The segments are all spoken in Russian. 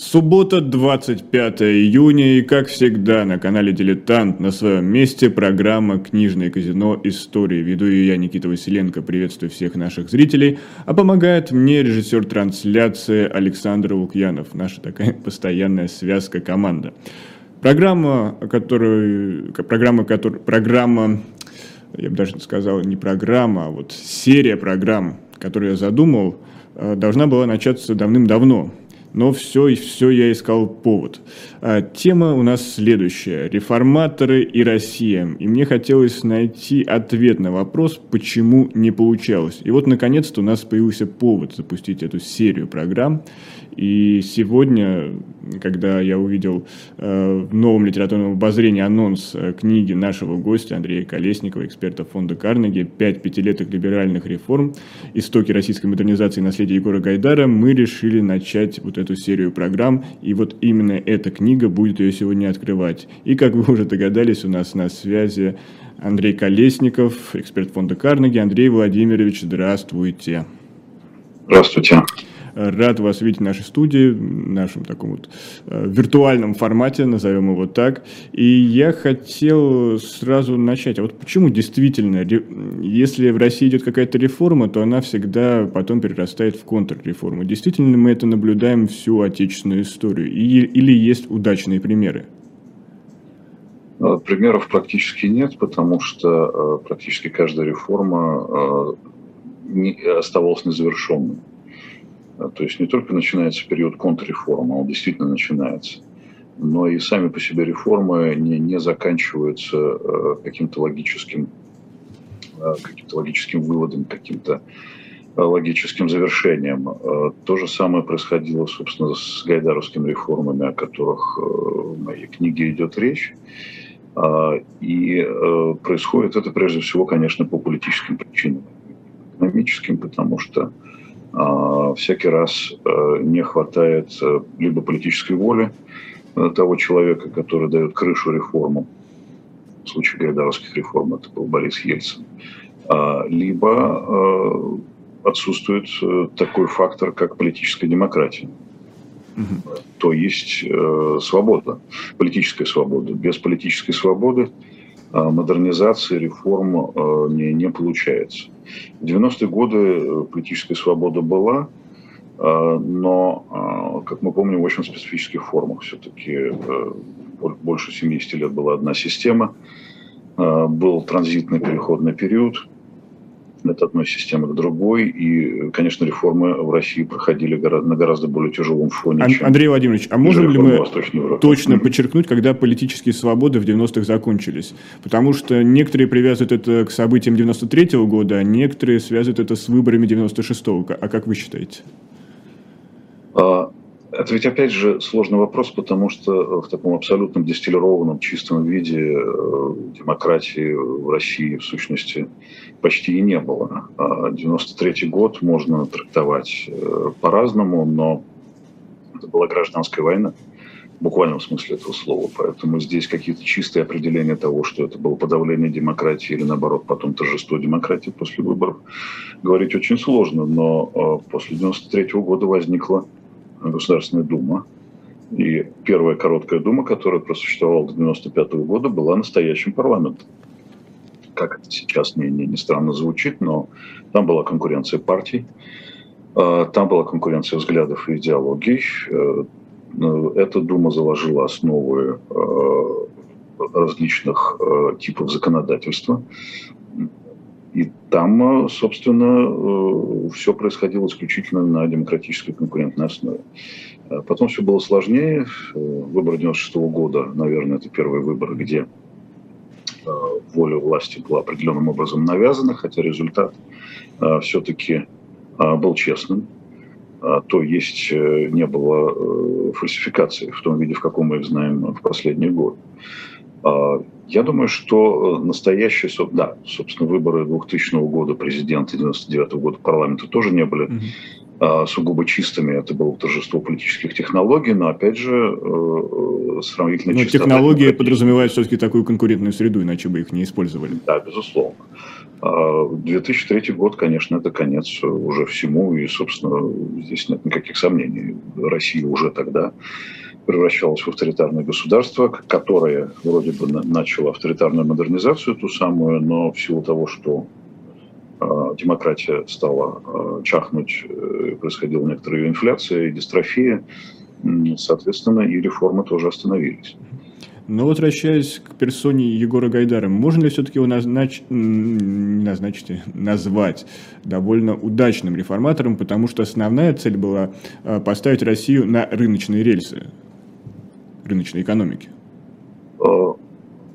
Суббота, 25 июня, и как всегда на канале «Дилетант» на своем месте программа «Книжное казино. Истории». Веду ее я, Никита Василенко, приветствую всех наших зрителей, а помогает мне режиссер трансляции Александр Лукьянов, наша такая постоянная связка команда. Программа, которую, программа, которая, программа, я бы даже сказал, не программа, а вот серия программ, которую я задумал, э, должна была начаться давным-давно, но все, и все я искал повод. А, тема у нас следующая. Реформаторы и Россия. И мне хотелось найти ответ на вопрос, почему не получалось. И вот, наконец-то, у нас появился повод запустить эту серию программ. И сегодня, когда я увидел э, в новом литературном обозрении анонс э, книги нашего гостя Андрея Колесникова, эксперта фонда Карнеги «Пять пятилеток либеральных реформ. Истоки российской модернизации и наследия Егора Гайдара», мы решили начать вот эту серию программ. И вот именно эта книга будет ее сегодня открывать. И, как вы уже догадались, у нас на связи Андрей Колесников, эксперт фонда Карнеги. Андрей Владимирович, здравствуйте. Здравствуйте. Рад вас видеть в нашей студии, в нашем таком вот э, виртуальном формате, назовем его так. И я хотел сразу начать. А вот почему действительно, если в России идет какая-то реформа, то она всегда потом перерастает в контрреформу? Действительно мы это наблюдаем всю отечественную историю? Или есть удачные примеры? Э, примеров практически нет, потому что э, практически каждая реформа оставалась незавершенной. То есть не только начинается период контрреформы, он действительно начинается, но и сами по себе реформы не, не заканчиваются э, каким-то логическим, э, каким-то логическим выводом, каким-то э, логическим завершением. То же самое происходило, собственно, с гайдаровскими реформами, о которых в моей книге идет речь. И происходит это прежде всего, конечно, по политическим причинам. Экономическим, потому что а, всякий раз э, не хватает э, либо политической воли э, того человека, который дает крышу реформам, в случае гайдаровских реформ это был Борис Ельцин, а, либо отсутствует такой фактор, как политическая демократия. Угу. То есть свобода, политическая свобода. Без политической свободы а, модернизации, реформ а, не, не получается. В 90-е годы э, политическая свобода была, а, но, как мы помним, в очень специфических формах. Все-таки э, больше 70 лет была одна система, был транзитный переходный период – от одной системы к другой. И, конечно, реформы в России проходили на гораздо более тяжелом фоне. Ан- чем Андрей Владимирович, а можем ли мы точно подчеркнуть, когда политические свободы в 90-х закончились? Потому что некоторые привязывают это к событиям 93-го года, а некоторые связывают это с выборами 96-го. А как вы считаете? Это ведь опять же сложный вопрос, потому что в таком абсолютном дистиллированном чистом виде э, демократии в России в сущности почти и не было. 93 а год можно трактовать э, по-разному, но это была гражданская война в буквальном смысле этого слова. Поэтому здесь какие-то чистые определения того, что это было подавление демократии или наоборот потом торжество демократии после выборов, говорить очень сложно. Но э, после 93 года возникла Государственная Дума. И первая короткая Дума, которая просуществовала до 1995 года, была настоящим парламентом. Как это сейчас не, не, не странно звучит, но там была конкуренция партий, а, там была конкуренция взглядов и идеологий. Э, эта Дума заложила основы э, различных э, типов законодательства. И там, э, собственно, э, все происходило исключительно на демократической конкурентной основе. Э, потом все было сложнее. Выборы 96 -го года, наверное, это первый выбор, где воля власти была определенным образом навязана, хотя результат все-таки был честным. То есть не было фальсификации в том виде, в каком мы их знаем в последние годы. А, я думаю, что э, настоящие, да, собственно, выборы 2000 года президента, 99 года парламента тоже не были угу. сугубо чистыми. Это было торжество политических технологий, но, опять же, э, сравнительно Но технологии подразумевают все-таки такую конкурентную среду, иначе бы их не использовали. Да, безусловно. 2003 год, конечно, это конец уже всему, и, собственно, здесь нет никаких сомнений. Россия уже тогда превращалась в авторитарное государство, которое вроде бы начало авторитарную модернизацию, ту самую, но в силу того, что а, демократия стала а, чахнуть, э, происходила некоторая инфляция и дистрофия, соответственно, и реформы тоже остановились. Но возвращаясь к персоне Егора Гайдара, можно ли все-таки его назнач... назначить, назвать довольно удачным реформатором, потому что основная цель была а, поставить Россию на рыночные рельсы рыночной экономики?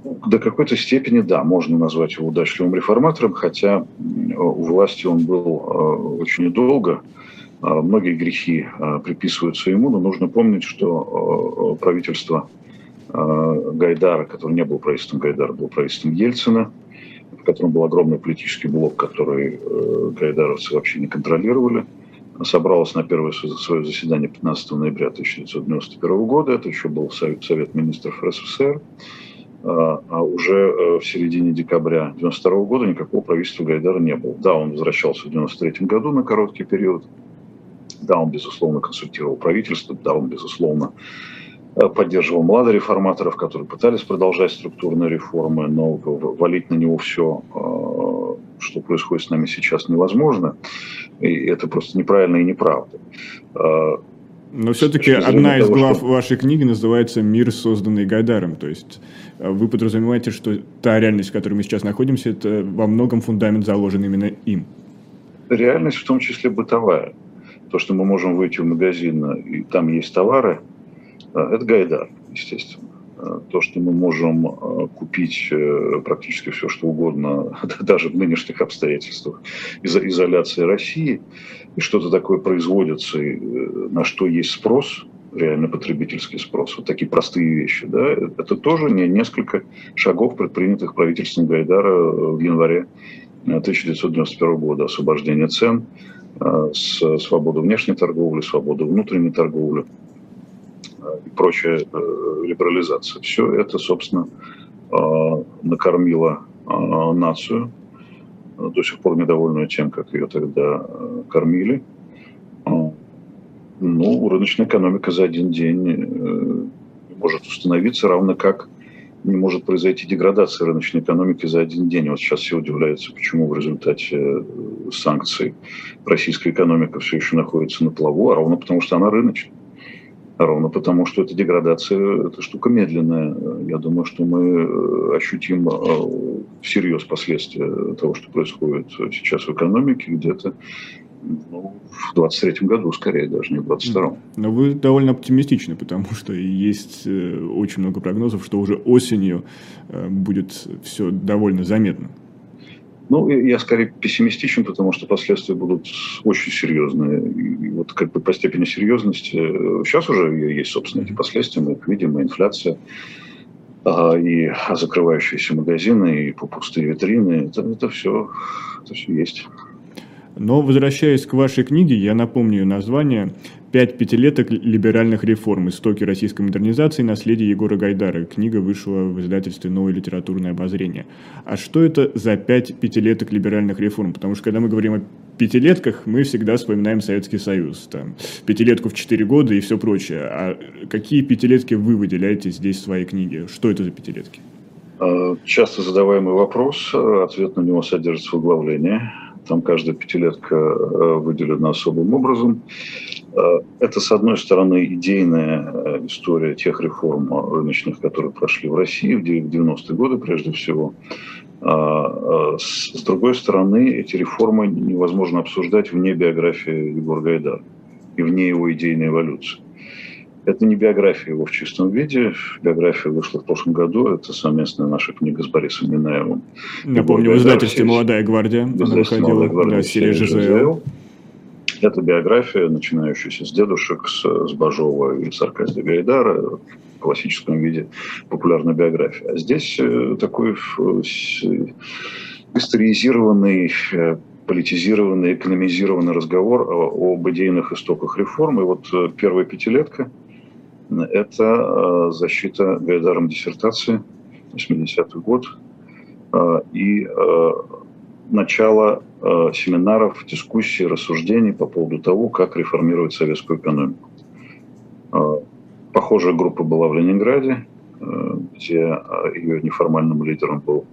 До какой-то степени, да, можно назвать его удачливым реформатором, хотя у власти он был э, очень недолго. Э, многие грехи э, приписываются ему, но нужно помнить, что правительство Гайдара, которое не было правительством Гайдара, было правительством Ельцина, в котором был огромный политический блок, который гайдаровцы вообще не контролировали, собралось на первое свое заседание 15 ноября 1991 года. Это еще был Совет, Совет министров РСФСР. А, а уже э, в середине декабря 1992 года никакого правительства Гайдара не было. Да, он возвращался в 1993 году на короткий период. Да, он, безусловно, консультировал правительство. Да, он, безусловно, э, поддерживал младореформаторов, которые пытались продолжать структурные реформы, но валить на него все, э, что происходит с нами сейчас, невозможно. И это просто неправильно и неправда. Но все-таки одна из того, глав что... вашей книги называется «Мир, созданный Гайдаром». То есть э, вы подразумеваете, что та реальность, в которой мы сейчас находимся, это во многом фундамент заложен именно им. Реальность в том числе бытовая. То, что мы можем выйти в магазин, и там есть товары, э, это Гайдар, естественно. Э, то, что мы можем э, купить э, практически все, что угодно, даже в нынешних обстоятельствах из-за изоляции России, и что-то такое производится, на что есть спрос, реально потребительский спрос, вот такие простые вещи, да, это тоже не несколько шагов, предпринятых правительством Гайдара в январе 1991 года, освобождение цен, свободу внешней торговли, свободу внутренней торговли – и прочая э, либерализация. Все это, собственно, э, накормило э, нацию, до сих пор недовольную тем, как ее тогда кормили. Ну, рыночная экономика за один день может установиться, равно как не может произойти деградация рыночной экономики за один день. Вот сейчас все удивляются, почему в результате санкций российская экономика все еще находится на плаву, а ровно потому, что она рыночная. Ровно потому, что эта деградация, эта штука медленная. Я думаю, что мы э, ощутим э, всерьез последствия того, что происходит сейчас в экономике, где-то ну, в 23 году, скорее даже, не в 22 Но вы довольно оптимистичны, потому что есть э, очень много прогнозов, что уже осенью будет все довольно заметно. Ну, я скорее пессимистичен, потому что последствия будут очень серьезные. И вот как бы по степени серьезности сейчас уже есть, собственно, эти последствия, мы их видим, и инфляция, а, и закрывающиеся магазины, и пустые витрины. Это, это, все, это все есть. Но возвращаясь к вашей книге, я напомню название «Пять пятилеток либеральных реформ. Истоки российской модернизации. Наследие Егора Гайдара». Книга вышла в издательстве «Новое литературное обозрение». А что это за пять пятилеток либеральных реформ? Потому что когда мы говорим о пятилетках, мы всегда вспоминаем Советский Союз. Там, пятилетку в четыре года и все прочее. А какие пятилетки вы выделяете здесь в своей книге? Что это за пятилетки? Э, часто задаваемый вопрос, ответ на него содержится в углавлении. Там каждая пятилетка э, выделена особым образом. Э, это, с одной стороны, идейная э, история тех реформ рыночных, которые прошли в России в 90-е годы, прежде всего. С другой стороны, эти реформы невозможно обсуждать вне биографии Егора Гайдара и вне его идейной эволюции. Это не биография его в чистом виде. Биография вышла в прошлом году. Это совместная наша книга с Борисом Минаевым. Напомню, в издательстве «Молодая гвардия». «Молодая гвардия» да, серия ЖЗЛ. Это биография, начинающаяся с дедушек, с, с Бажова и с Аркадия Гайдара, в классическом виде популярная биография. А здесь э, такой историзированный э, политизированный, экономизированный разговор об идейных истоках реформ. И вот э, первая пятилетка – это э, защита Гайдаром диссертации, 80-й год. Э, и э, начало семинаров, дискуссий, рассуждений по поводу того, как реформировать советскую экономику. Похожая группа была в Ленинграде, где ее неформальным лидером был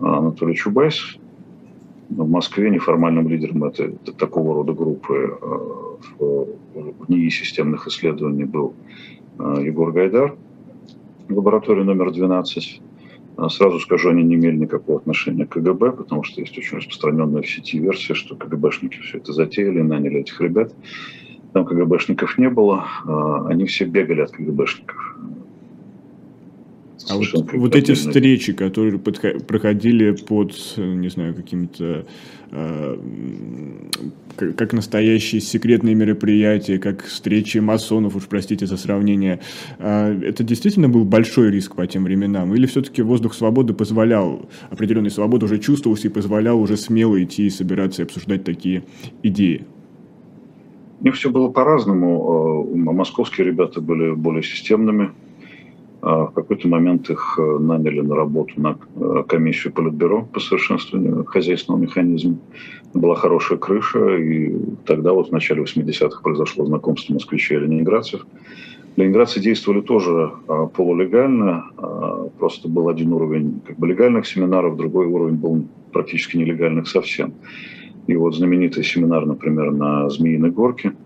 Анатолий Чубайс. В Москве неформальным лидером этой, такого рода группы в, НИИ системных исследований был Егор Гайдар в лаборатории номер 12. А сразу скажу, они не имели никакого отношения к КГБ, потому что есть очень распространенная в сети версия, что КГБшники все это затеяли, наняли этих ребят. Там КГБшников не было, а они все бегали от КГБшников. А вот, вот эти встречи, которые проходили под, не знаю, какими-то э, как настоящие секретные мероприятия, как встречи масонов, уж простите за сравнение, э, это действительно был большой риск по тем временам? Или все-таки воздух свободы позволял, определенной свободы уже чувствовался и позволял уже смело идти и собираться и обсуждать такие идеи? Не все было по-разному. Московские ребята были более системными, в какой-то момент их э, наняли на работу на э, комиссию Политбюро по совершенствованию хозяйственного механизма. Была хорошая крыша, и тогда вот в начале 80-х произошло знакомство москвичей и ленинградцев. Ленинградцы действовали тоже а, полулегально, а, просто был один уровень как бы легальных семинаров, другой уровень был практически нелегальных совсем. И вот знаменитый семинар, например, на Змеиной горке –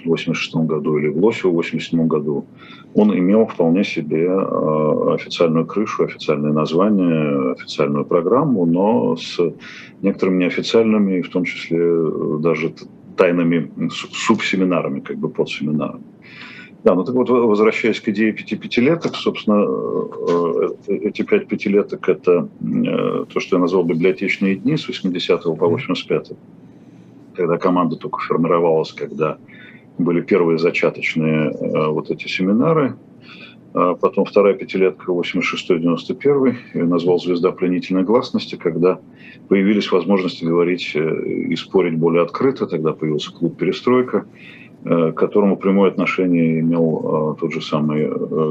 1986 году или в Лосе в 1987 году, он имел вполне себе э, официальную крышу, официальное название, официальную программу, но с некоторыми неофициальными, в том числе э, даже тайными субсеминарами, как бы подсеминарами. Да, ну так вот, возвращаясь к идее пяти пятилеток, собственно, э, эти пять пятилеток – это то, что я назвал библиотечные дни с 80 по 85 когда команда только формировалась, когда были первые зачаточные э, вот эти семинары. А потом вторая пятилетка 86-91, я назвал «Звезда пленительной гласности», когда появились возможности говорить э, и спорить более открыто. Тогда появился клуб «Перестройка», Э, к которому прямое отношение имел тот же самый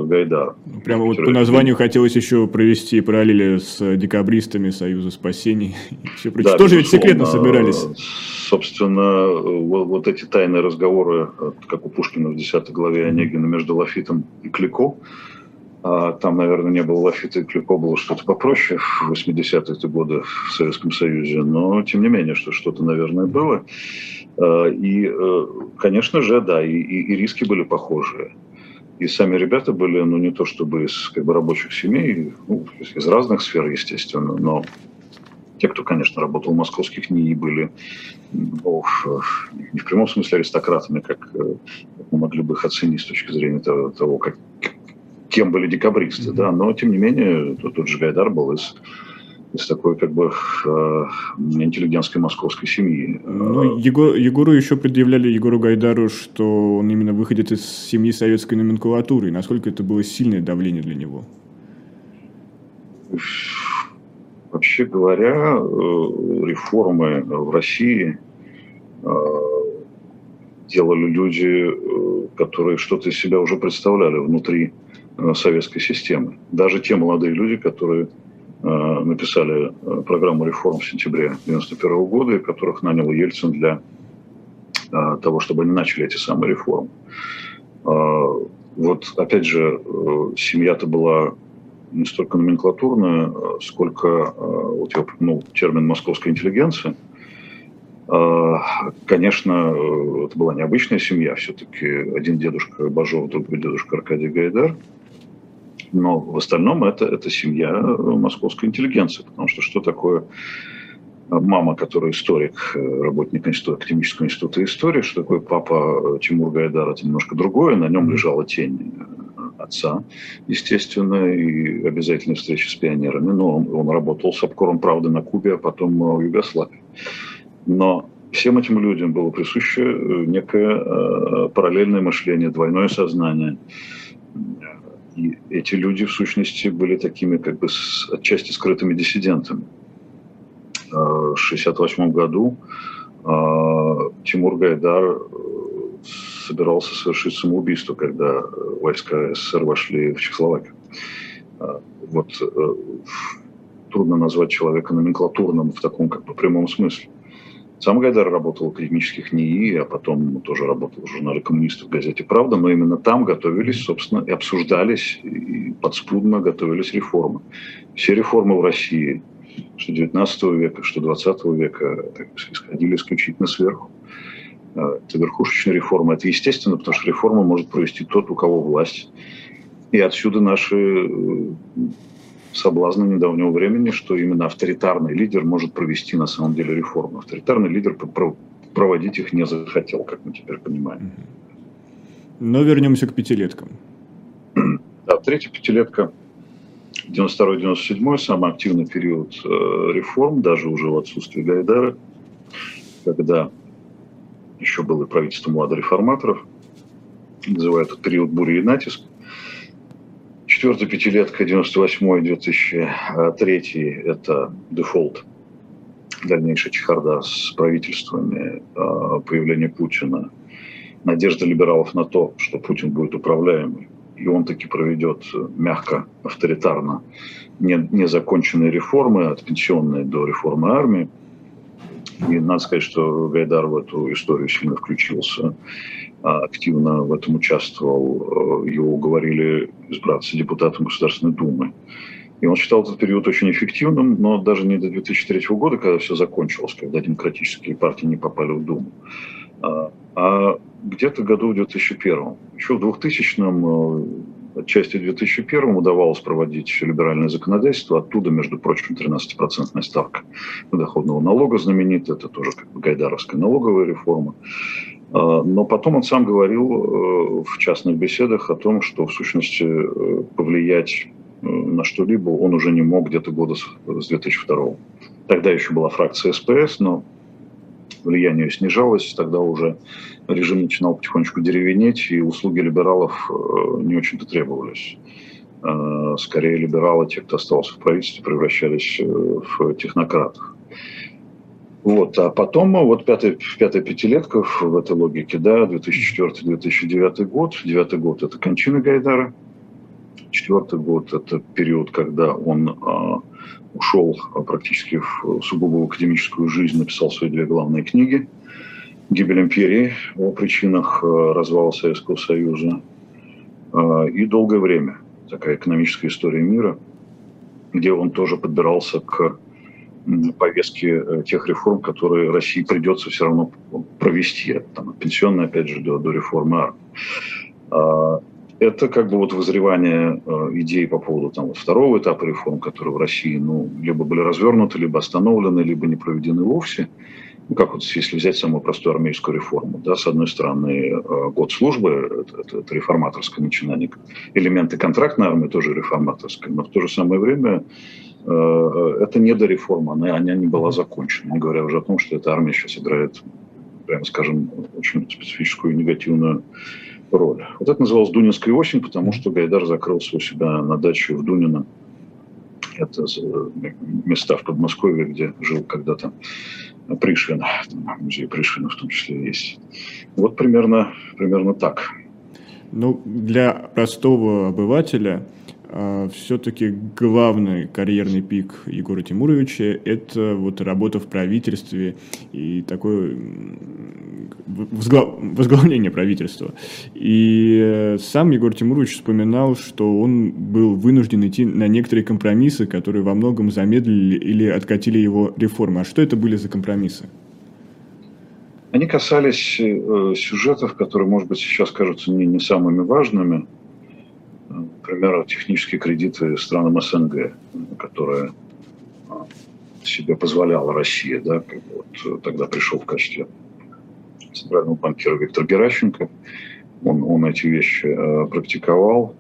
Гайдар. Прямо вот по названию хотелось еще провести параллели с декабристами Союза спасений. Все да, Тоже ведь секретно собирались. Собственно, вот, вот эти тайные разговоры, как у Пушкина в 10 главе Онегина между Лафитом и Клико, а там, наверное, не было Лафита и Клико, было что-то попроще в 80-е годы в Советском Союзе, но тем не менее, что что-то, наверное, было. Э, и, э, конечно же, да, и, и, и риски были похожие. И сами ребята были, ну, не то чтобы из как бы, рабочих семей, ну, из разных сфер, естественно, но те, кто, конечно, работал в московских НИИ, были ну, не в прямом смысле аристократами, как, э, как мы могли бы их оценить с точки зрения того, того как, кем были декабристы, mm-hmm. да, но, тем не менее, тот, тот же Гайдар был из из такой как бы э, интеллигентской московской семьи. Ну, Егор, Егору еще предъявляли Егору Гайдару, что он именно выходит из семьи советской номенклатуры. насколько это было сильное давление для него? Вообще говоря, э, реформы в России э, делали люди, которые что-то из себя уже представляли внутри советской системы. Даже те молодые люди, которые Э, написали э, программу реформ в сентябре 1991 года, которых нанял Ельцин для э, того, чтобы они начали эти самые реформы. Вот, опять же, семья-то была не столько номенклатурная, сколько, вот я упомянул термин «московская интеллигенция». Конечно, это была необычная семья, все-таки один дедушка Бажов, другой дедушка Аркадий Гайдар – но в остальном это, это семья э, московской интеллигенции, потому что что такое мама, которая историк, э, работник института, Академического института истории, что такое папа э, Тимур Гайдар, это немножко другое, на нем лежала тень отца, естественно, и обязательные встречи с пионерами. Но он, он работал с обкором правды на Кубе, а потом в Югославии. Но всем этим людям было присуще некое параллельное мышление, двойное сознание – и эти люди, в сущности, были такими как бы отчасти скрытыми диссидентами. В 1968 году Тимур Гайдар э, собирался совершить самоубийство, когда войска СССР вошли в Чехословакию. А, вот э, трудно назвать человека номенклатурным в таком как бы прямом смысле. Сам Гайдар работал в академических НИИ, а потом тоже работал в журнале коммунистов в газете «Правда», но именно там готовились, собственно, и обсуждались, и подспудно готовились реформы. Все реформы в России, что 19 века, что 20 века, так, исходили исключительно сверху. А, это верхушечная реформа. Это естественно, потому что реформа может провести тот, у кого власть. И отсюда наши э, соблазна недавнего времени, что именно авторитарный лидер может провести на самом деле реформы. Авторитарный лидер проводить их не захотел, как мы теперь понимаем. Но вернемся к пятилеткам. Да, третья пятилетка 92-97 самый активный период э, реформ, даже уже в отсутствии Гайдара, когда еще было правительство младореформаторов, называют этот период бури и натиск. Четвертая пятилетка, 98-2003, это дефолт, дальнейшая чехарда с правительствами, а, появление Путина, надежда либералов на то, что Путин будет управляемый, и он таки проведет мягко, авторитарно незаконченные реформы, от пенсионной до реформы армии. И надо сказать, что Гайдар в эту историю сильно включился. А, активно в этом участвовал. Э, его уговорили избраться депутатом Государственной Думы. И он считал этот период очень эффективным, но даже не до 2003 года, когда все закончилось, когда демократические партии не попали в Думу, а, а где-то году в 2001. Еще в 2000-м, э, отчасти в 2001 удавалось проводить либеральное законодательство. Оттуда, между прочим, 13% ставка доходного налога знаменитая. Это тоже как бы гайдаровская налоговая реформа. А, но потом он сам говорил э, в частных беседах о том, что в сущности э, повлиять э, на что-либо он уже не мог где-то года с 2002. Тогда еще была фракция СПС, но влияние снижалось, тогда уже режим начинал потихонечку деревенеть, и услуги либералов не очень-то требовались. Скорее либералы, те, кто остался в правительстве, превращались в технократов. Вот. А потом вот пятая, пятая пятилетка в этой логике, да, 2004-2009 год. Девятый год – это кончина Гайдара. Четвертый год – это период, когда он ушел практически в сугубо академическую жизнь, написал свои две главные книги. «Гибель империи» о причинах а, развала Советского Союза. А, и «Долгое время» – такая экономическая история мира, где он тоже подбирался к повестки э, тех реформ, которые России придется все равно провести. Там, пенсионная, опять же, до, до реформы армии. А, это как бы вот возревание э, идей по поводу там, вот второго этапа реформ, которые в России ну, либо были развернуты, либо остановлены, либо не проведены вовсе. Ну, как вот если взять самую простую армейскую реформу, да, с одной стороны, э, год службы, это, это, это реформаторское начинание, элементы контрактной армии тоже реформаторское, но в то же самое время Э, это не до реформы, она, она не была закончена, не говоря уже о том, что эта армия сейчас играет, прямо скажем, очень специфическую негативную роль. Вот это называлось Дунинская осень, потому что Гайдар закрылся у себя на даче в Дунино. Это места в Подмосковье, где жил когда-то Пришвин, музей Пришвина в том числе есть. Вот примерно, примерно так. Ну, для простого обывателя а, все-таки главный карьерный пик Егора Тимуровича – это вот работа в правительстве и такое возглавление правительства. И э, сам Егор Тимурович вспоминал, что он был вынужден идти на некоторые компромиссы, которые во многом замедлили или откатили его реформы. А что это были за компромиссы? Они касались э, сюжетов, которые, может быть, сейчас кажутся не, не самыми важными, например, технические кредиты странам СНГ, которые а, себе позволяла Россия, да, вот тогда пришел в качестве центрального банкира Виктор Геращенко, он, он эти вещи э, практиковал,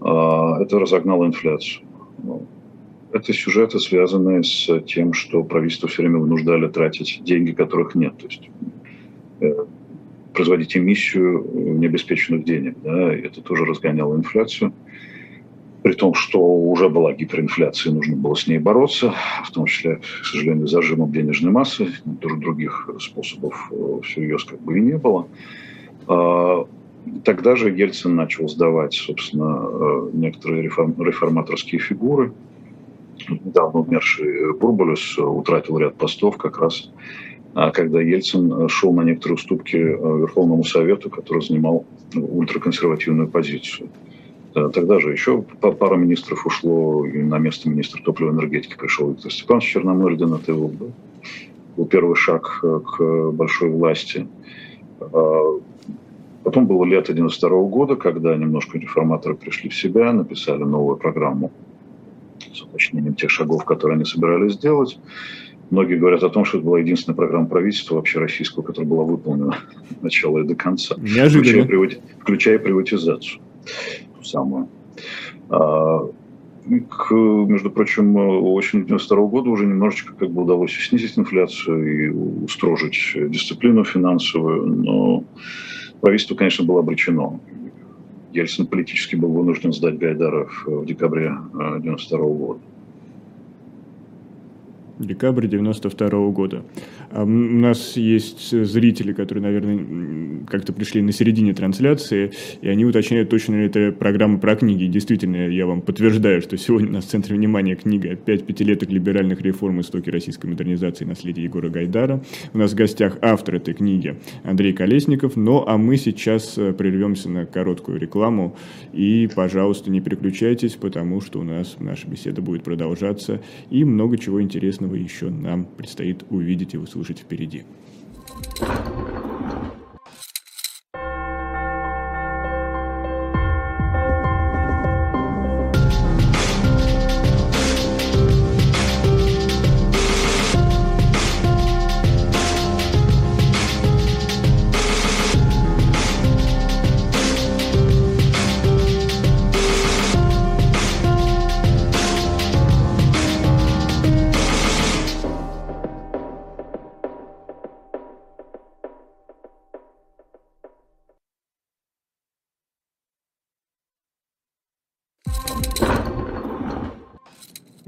э, это разогнало инфляцию. Ну, это сюжеты, связанные с тем, что правительство все время вынуждали тратить деньги, которых нет. То есть э, производить эмиссию необеспеченных денег. Да, это тоже разгоняло инфляцию. При том, что уже была гиперинфляция, нужно было с ней бороться, в том числе, к сожалению, зажимом денежной массы, других способов э, всерьез как бы и не было. А, тогда же Ельцин начал сдавать, собственно, э, некоторые реформаторские фигуры. недавно умерший Бурбулюс утратил ряд постов как раз а когда Ельцин шел на некоторые уступки Верховному Совету, который занимал ультраконсервативную позицию. Тогда же еще пара министров ушло, и на место министра топливной энергетики пришел Виктор Степанович Черномырдин. Это его был, был первый шаг к большой власти. Потом было лето 92 года, когда немножко реформаторы пришли в себя, написали новую программу с уточнением тех шагов, которые они собирались сделать. Многие говорят о том, что это была единственная программа правительства вообще российского, которая была выполнена от начала и до конца. Включая, привати... включая приватизацию. Ту самую. А, к, между прочим, осенью 92 года уже немножечко как бы удалось снизить инфляцию и устрожить дисциплину финансовую, но правительство, конечно, было обречено. Ельцин политически был вынужден сдать Гайдаров в декабре 92 года. Декабрь 92 года. А у нас есть зрители, которые, наверное, как-то пришли на середине трансляции, и они уточняют, точно ли это программа про книги. Действительно, я вам подтверждаю, что сегодня у нас в центре внимания книга «Пять пятилеток либеральных реформ. Истоки российской модернизации. Наследие Егора Гайдара». У нас в гостях автор этой книги Андрей Колесников. Ну, а мы сейчас э, прервемся на короткую рекламу. И, пожалуйста, не переключайтесь, потому что у нас наша беседа будет продолжаться, и много чего интересного еще нам предстоит увидеть и услышать впереди.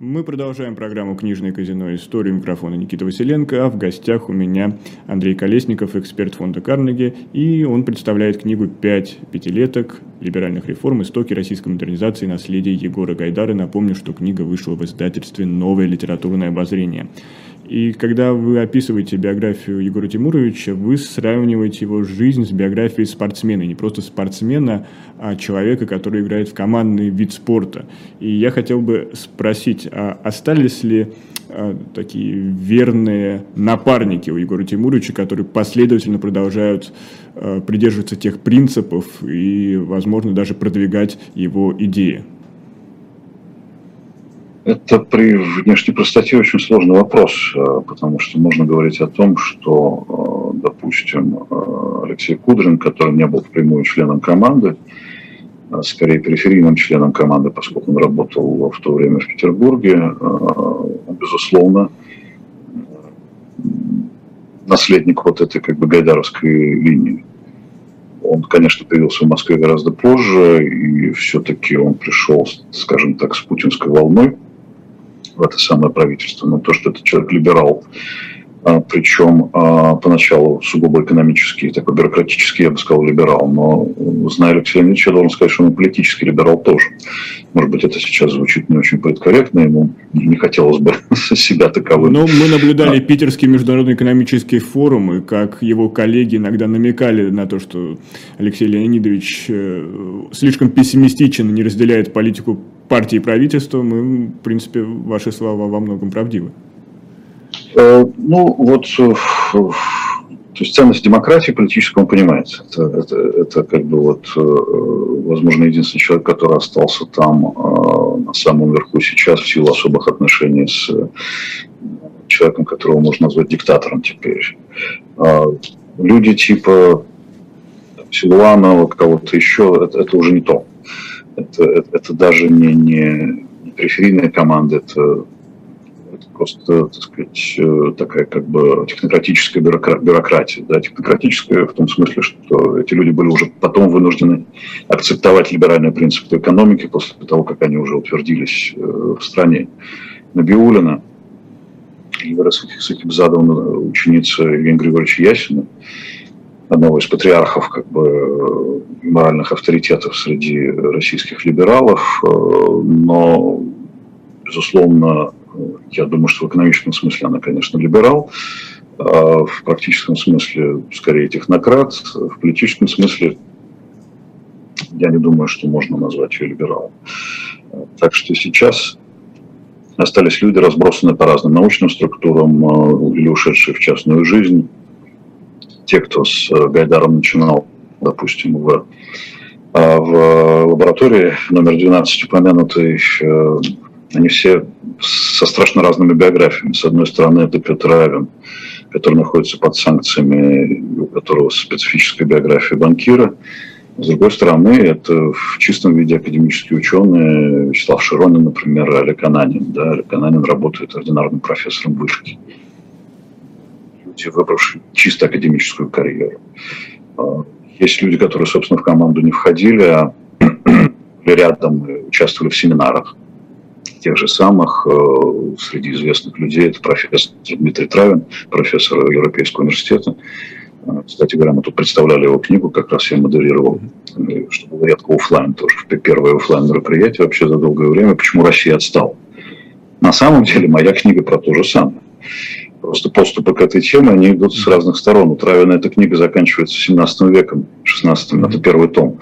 Мы продолжаем программу «Книжное казино. Историю микрофона Никита Василенко, а в гостях у меня Андрей Колесников, эксперт фонда Карнеги, и он представляет книгу «Пять пятилеток. Либеральных реформ. Истоки российской модернизации. Наследие Егора Гайдара». Напомню, что книга вышла в издательстве «Новое литературное обозрение». И когда вы описываете биографию Егора Тимуровича, вы сравниваете его жизнь с биографией спортсмена. Не просто спортсмена, а человека, который играет в командный вид спорта. И я хотел бы спросить, а остались ли а, такие верные напарники у Егора Тимуровича, которые последовательно продолжают а, придерживаться тех принципов и, возможно, даже продвигать его идеи? Это при внешней простоте очень сложный вопрос, э, потому что можно говорить о том, что, э, допустим, э, Алексей Кудрин, который не был впрямую членом команды, а скорее периферийным членом команды, поскольку он работал в то время в Петербурге, безусловно, наследник вот этой как бы гайдаровской линии. Он, конечно, появился в Москве гораздо позже, и все-таки он пришел, скажем так, с путинской волной в это самое правительство. Но то, что это человек либерал, а, причем а, поначалу сугубо экономический, такой бюрократический, я бы сказал, либерал, но зная Алексея Ильича, я должен сказать, что он политический либерал тоже. Может быть, это сейчас звучит не очень политкорректно, ему не хотелось бы себя таковым. Но мы наблюдали а. Питерский международный экономический форум, и как его коллеги иногда намекали на то, что Алексей Леонидович э, слишком пессимистичен и не разделяет политику партии и правительства, мы, в принципе, ваши слова во многом правдивы. Э, ну, вот, э, то есть ценность демократии политического понимается. Это, это, это как бы вот, э, возможно, единственный человек, который остался там на самом верху сейчас в силу особых отношений с человеком, которого можно назвать диктатором теперь. Люди типа Силуанова, кого-то еще, это, это уже не то. Это, это, даже не, не, не периферийная команда, это, это просто, так сказать, э, такая как бы технократическая бюрократия. Да, технократическая в том смысле, что эти люди были уже потом вынуждены акцептовать либеральные принципы экономики после того, как они уже утвердились э, в стране. Набиулина, Егора Сахибзадовна, ученица Евгения Григорьевича Ясина, одного из патриархов как бы, моральных авторитетов среди российских либералов, э, но Безусловно, я думаю, что в экономическом смысле она, конечно, либерал, а в практическом смысле скорее технократ, в политическом смысле я не думаю, что можно назвать ее либералом. Так что сейчас остались люди, разбросанные по разным научным структурам э, или ушедшие в частную жизнь. Те, кто с э, Гайдаром начинал, допустим, в, э, в лаборатории номер 12 упомянутой, они все со страшно разными биографиями. С одной стороны, это Петр Авен, который находится под санкциями, у которого специфическая биография банкира. С другой стороны, это в чистом виде академические ученые, Вячеслав Широнин, например, Олег Ананин. Да, Олег Ананин работает ординарным профессором вышки. Люди, выбравшие чисто академическую карьеру. А, есть люди, которые, собственно, в команду не входили, а рядом участвовали в семинарах тех же самых. Э, среди известных людей это профессор Дмитрий Травин, профессор Европейского университета. Э, кстати говоря, мы тут представляли его книгу, как раз я модерировал, что было редко офлайн тоже, первое офлайн мероприятие вообще за долгое время, почему Россия отстала. На самом деле моя книга про то же самое. Просто поступы к этой теме, они идут с разных сторон. У Травина эта книга заканчивается 17 веком, 16 это первый том.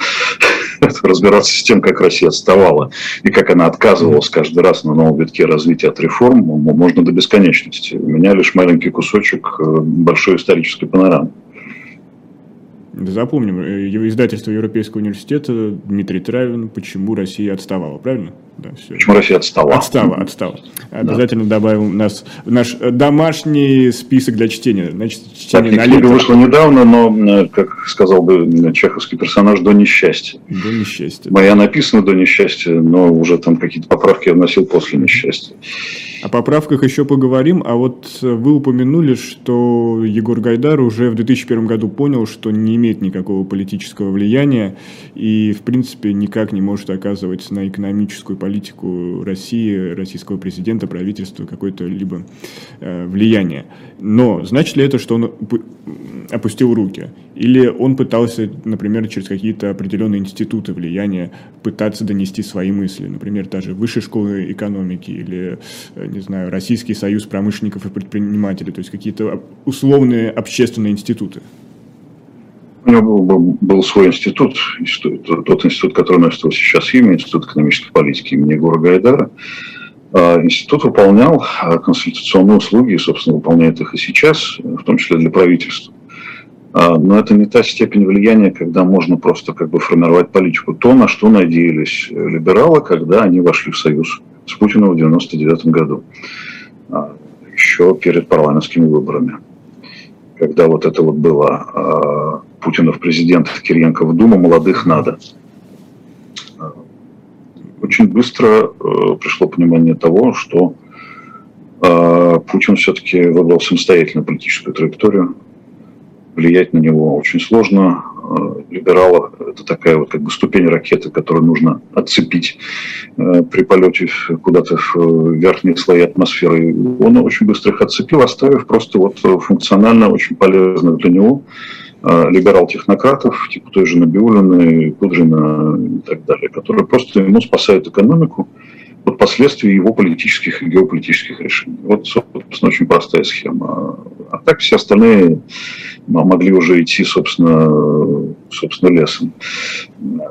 разбираться с тем, как Россия отставала и как она отказывалась каждый раз на новом витке развития от реформ, можно до бесконечности. У меня лишь маленький кусочек э, большой исторической панорамы. Запомним, э, издательство Европейского университета Дмитрий Травин «Почему Россия отставала», правильно? Да, все. Почему Россия отстала? Отстала, отстала. Обязательно да. добавим нас наш домашний список для чтения. Значит, чтение так, на книга вышла недавно, но, э, как сказал бы чеховский персонаж, до несчастья. До несчастья. Моя написана до несчастья, но уже там какие-то поправки я вносил после несчастья. О поправках еще поговорим, а вот вы упомянули, что Егор Гайдар уже в 2001 году понял, что не имеет никакого политического влияния и, в принципе, никак не может оказывать на экономическую политику России, российского президента, правительства какое-то либо э, влияние. Но значит ли это, что он опустил руки? Или он пытался, например, через какие-то определенные институты влияния пытаться донести свои мысли, например, даже высшей школы экономики или, э, не знаю, Российский союз промышленников и предпринимателей, то есть какие-то условные общественные институты? У него был, был свой институт, институт, тот институт, который носит сейчас имя, Институт экономической политики имени Егора Гайдара. А, институт выполнял а, консультационные услуги, собственно, выполняет их и сейчас, в том числе для правительства. А, но это не та степень влияния, когда можно просто как бы формировать политику. То, на что надеялись либералы, когда они вошли в союз с Путиным в 1999 году, еще перед парламентскими выборами. Когда вот это вот было Путина в президент, Кириенко в Думу, молодых надо. Очень быстро э, пришло понимание того, что э, Путин все-таки выбрал самостоятельную политическую траекторию. Влиять на него очень сложно. Э, либералов – это такая вот как бы ступень ракеты, которую нужно отцепить при полете куда-то в верхние слои атмосферы. Он очень быстро их отцепил, оставив просто вот функционально очень полезную для него Э, либерал-технократов, типа той же Набиулина, Кудрина и так далее, которые просто ему спасают экономику от последствий его политических и геополитических решений. Вот, собственно, очень простая схема. А так все остальные могли уже идти, собственно, собственно лесом.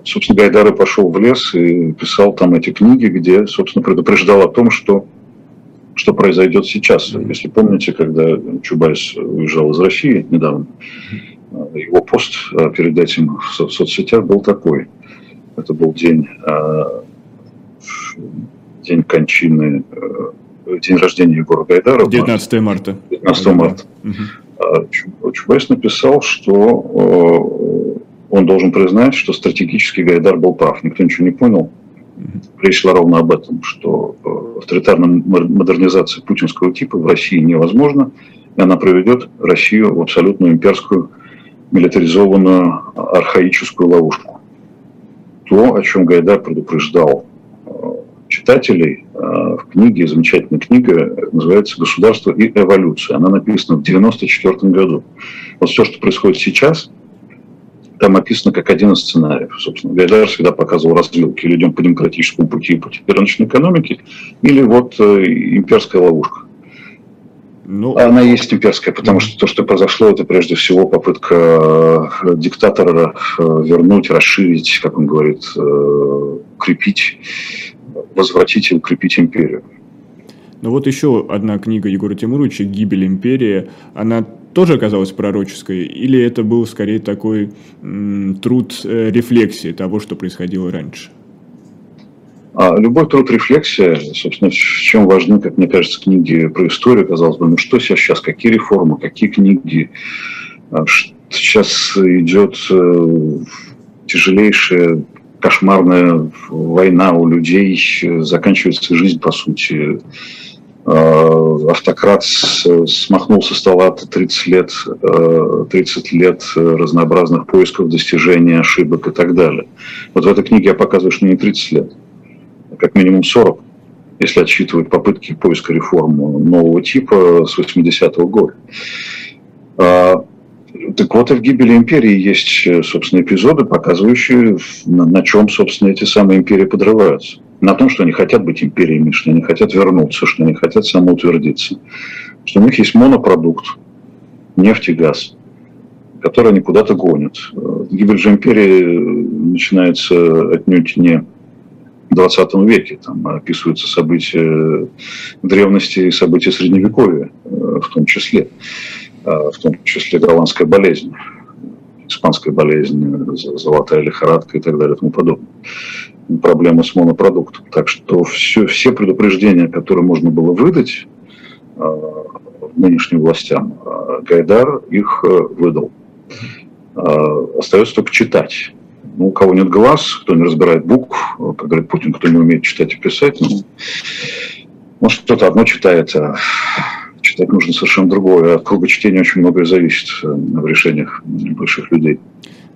Собственно, Гайдар пошел в лес и писал там эти книги, где, собственно, предупреждал о том, что что произойдет сейчас. Если помните, когда Чубайс уезжал из России недавно, его пост э, перед этим в соцсетях был такой. Это был день, э, день кончины, э, день рождения Егора Гайдара. 19 марта. 19 марта. Угу. Чубайс написал, что он должен признать, что стратегически Гайдар был прав. Никто ничего не понял. Речь шла ровно об этом, что авторитарная модернизация путинского типа в России невозможна, и она приведет Россию в абсолютную имперскую милитаризованную архаическую ловушку. То, о чем Гайдар предупреждал э, читателей э, в книге, замечательная книга, называется «Государство и эволюция». Она написана в 1994 году. Вот все, что происходит сейчас, там описано как один из сценариев. Собственно, Гайдар всегда показывал развилки. Или идем по демократическому пути, пути рыночной экономики, или вот э, имперская ловушка. Ну, Она есть имперская, потому что то, что произошло, это прежде всего попытка э, диктатора вернуть, расширить, как он говорит, укрепить, возвратить и укрепить империю. Но вот еще одна книга Егора Тимуровича «Гибель империи», она тоже оказалась пророческой, или это был скорее такой м, труд э, рефлексии того, что происходило раньше? А любой труд рефлексия, собственно, в чем важны, как мне кажется, книги про историю, казалось бы, ну что сейчас, какие реформы, какие книги, а, сейчас идет э, тяжелейшая кошмарная война у людей, заканчивается жизнь, по сути, Э, автократ смахнул со стола 30 лет, 30 э, лет разнообразных поисков, достижений, ошибок и так далее. Вот в этой книге я показываю, что не 30 лет, а как минимум 40, если отсчитывать попытки поиска реформ нового типа с 80-го года. Так вот, и в «Гибели империи» есть, собственно, эпизоды, показывающие, на, на чем, собственно, эти самые империи подрываются на том, что они хотят быть империями, что они хотят вернуться, что они хотят самоутвердиться, что у них есть монопродукт, нефть и газ, который они куда-то гонят. Гибель же империи начинается отнюдь не в 20 веке. Там описываются события древности и события Средневековья в том числе, в том числе голландская болезнь испанская болезнь, золотая лихорадка и так далее и тому подобное проблема с монопродуктом. Так что все, все предупреждения, которые можно было выдать э, нынешним властям, э, Гайдар их э, выдал. Э, остается только читать. Ну, у кого нет глаз, кто не разбирает букв, как говорит Путин, кто не умеет читать и писать, ну, может, кто-то одно читает, а читать нужно совершенно другое. От круга чтения очень многое зависит э, в решениях больших людей.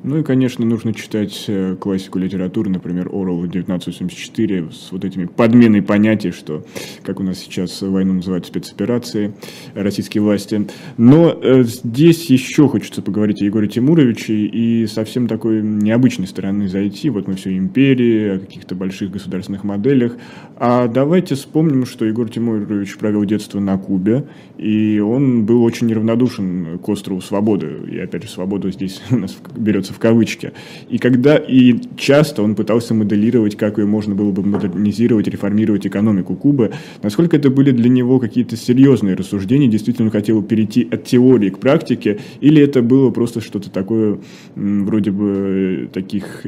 Ну и, конечно, нужно читать э, классику литературы, например, Орел 1984, с вот этими подменой понятий, что, как у нас сейчас войну называют спецоперации российские власти. Но э, здесь еще хочется поговорить о Егоре Тимуровиче и совсем такой необычной стороны зайти. Вот мы все империи, о каких-то больших государственных моделях. А давайте вспомним, что Егор Тимурович провел детство на Кубе, и он был очень неравнодушен к острову Свободы. И опять же, свобода здесь у нас берется в кавычки. И когда и часто он пытался моделировать, как ее можно было бы модернизировать, реформировать экономику Кубы, насколько это были для него какие-то серьезные рассуждения, действительно хотел перейти от теории к практике, или это было просто что-то такое, вроде бы таких,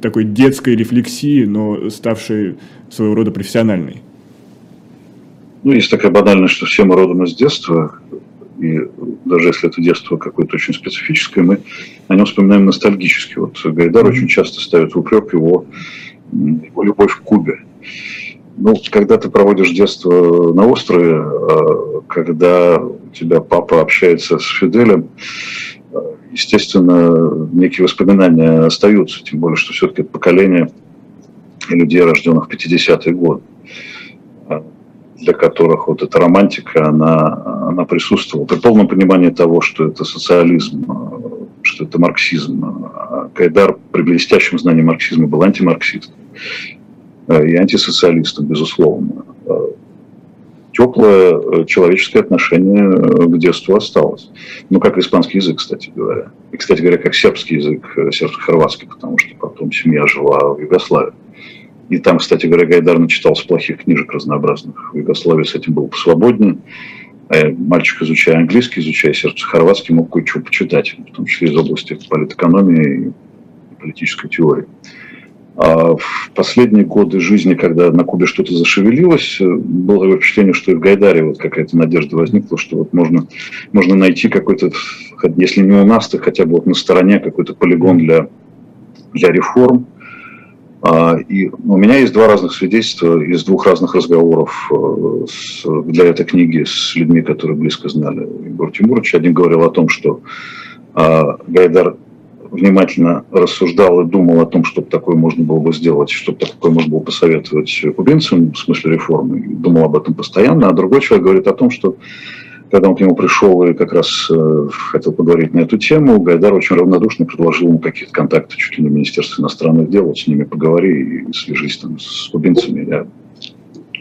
такой детской рефлексии, но ставшей своего рода профессиональной? Ну, есть такая банальность, что все мы родом из детства, и даже если это детство какое-то очень специфическое, мы о нем вспоминаем ностальгически. Вот Гайдар очень часто ставит в упрек его, его любовь к Кубе. Ну, когда ты проводишь детство на острове, а, когда у тебя папа общается с Фиделем, естественно, некие воспоминания остаются, тем более, что все-таки это поколение людей, рожденных в 50-е годы для которых вот эта романтика, она, она присутствовала. При полном понимании того, что это социализм, что это марксизм. Кайдар при блестящем знании марксизма был антимарксистом и антисоциалистом, безусловно. Теплое человеческое отношение к детству осталось. Ну, как испанский язык, кстати говоря. И, кстати говоря, как сербский язык, сербско-хорватский, потому что потом семья жила в Югославии. И там, кстати говоря, Гайдар начитался плохих книжек разнообразных. В Югославии с этим было посвободнее. А мальчик, изучая английский, изучая сердце-хорватский, мог кое-что почитать, в том числе из области политэкономии и политической теории. А в последние годы жизни, когда на Кубе что-то зашевелилось, было такое впечатление, что и в Гайдаре вот какая-то надежда возникла, что вот можно, можно найти какой-то, если не у нас, то хотя бы вот на стороне какой-то полигон для, для реформ, и у меня есть два разных свидетельства из двух разных разговоров э, для этой книги с людьми, которые близко знали Егор Тимурович. Один говорил о том, что а, Гайдар внимательно рассуждал и думал о том, что такое можно было бы сделать, что такое можно было посоветовать кубинцам в смысле реформы. Думал об этом постоянно. А другой человек говорит о том, что когда он к нему пришел и как раз э, хотел поговорить на эту тему, Гайдар очень равнодушно предложил ему какие-то контакты чуть ли не в Министерстве иностранных дел, вот с ними поговори и свяжись там с кубинцами. Я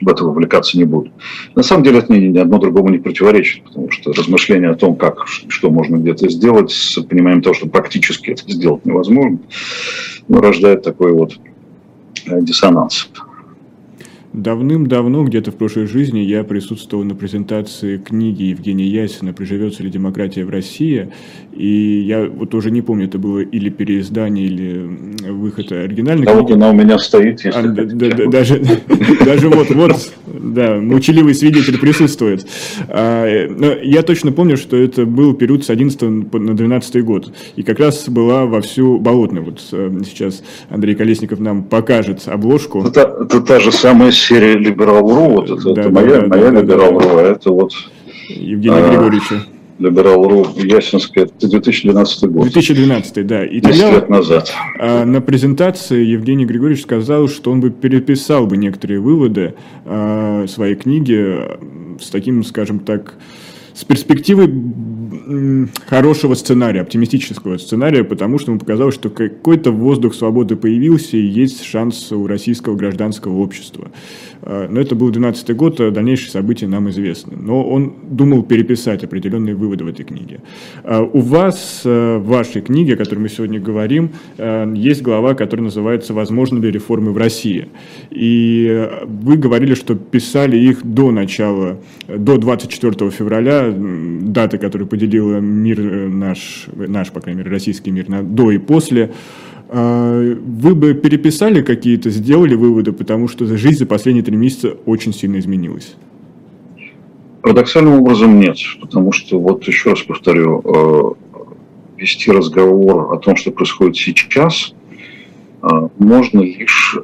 в это вовлекаться не буду. На самом деле это ни, ни одно другому не противоречит, потому что размышления о том, как, что можно где-то сделать, с пониманием того, что практически это сделать невозможно, ну, рождает такой вот э, диссонанс. Давным-давно, где-то в прошлой жизни, я присутствовал на презентации книги Евгения Ясина «Приживется ли демократия в России?». И я вот уже не помню, это было или переиздание, или выход оригинальной да, книги. Вот она у меня стоит. Если а, да, да, даже, даже вот, вот, да, молчаливый свидетель присутствует. А, но я точно помню, что это был период с 11 на 12 год. И как раз была во всю Болотную. Вот э, сейчас Андрей Колесников нам покажет обложку. Это, это та же самая серия Либерал.ру, вот это, да, это да, моя, да, моя да, Либерал.ру, да. а это вот... Евгения а, Григорьевича. Либерал.ру Ясинская, это 2012 год. 2012, да. И 10 тогда, лет назад. А, на презентации Евгений Григорьевич сказал, что он бы переписал бы некоторые выводы а, своей книги с таким, скажем так, с перспективой хорошего сценария, оптимистического сценария, потому что ему показалось, что какой-то воздух свободы появился и есть шанс у российского гражданского общества. А, но это был 12 год, а дальнейшие события нам известны. Но он думал переписать определенные выводы в этой книге. А, у вас в вашей книге, о которой мы сегодня говорим, есть глава, которая называется «Возможно ли реформы в России?». И вы говорили, что писали их до начала, до 24 февраля, даты, которую поделила мир э, наш, наш, по крайней мере, российский мир на до и после. А, вы бы переписали какие-то, сделали выводы, потому что жизнь за последние три месяца очень сильно изменилась? Парадоксальным образом нет, потому что, вот еще раз повторю, э, вести разговор о том, что происходит сейчас, э, можно лишь